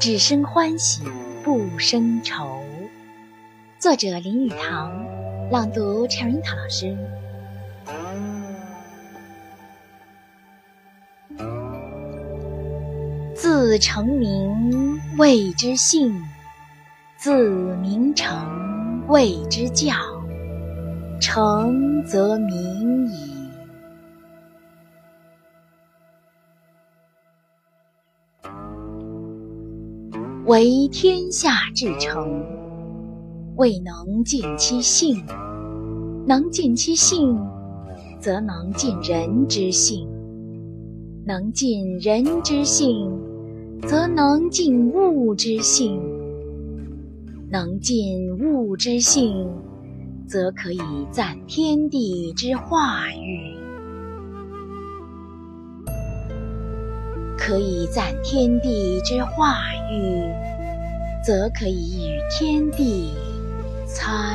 只生欢喜不生愁。作者林语堂，朗读陈云涛老师。自成名谓之姓，自名成谓之教。成则名矣。为天下至诚，未能尽其性；能尽其性，则能尽人之性；能尽人之性，则能尽物之性；能尽物之性，则可以赞天地之化育。可以赞天地之化育，则可以与天地参。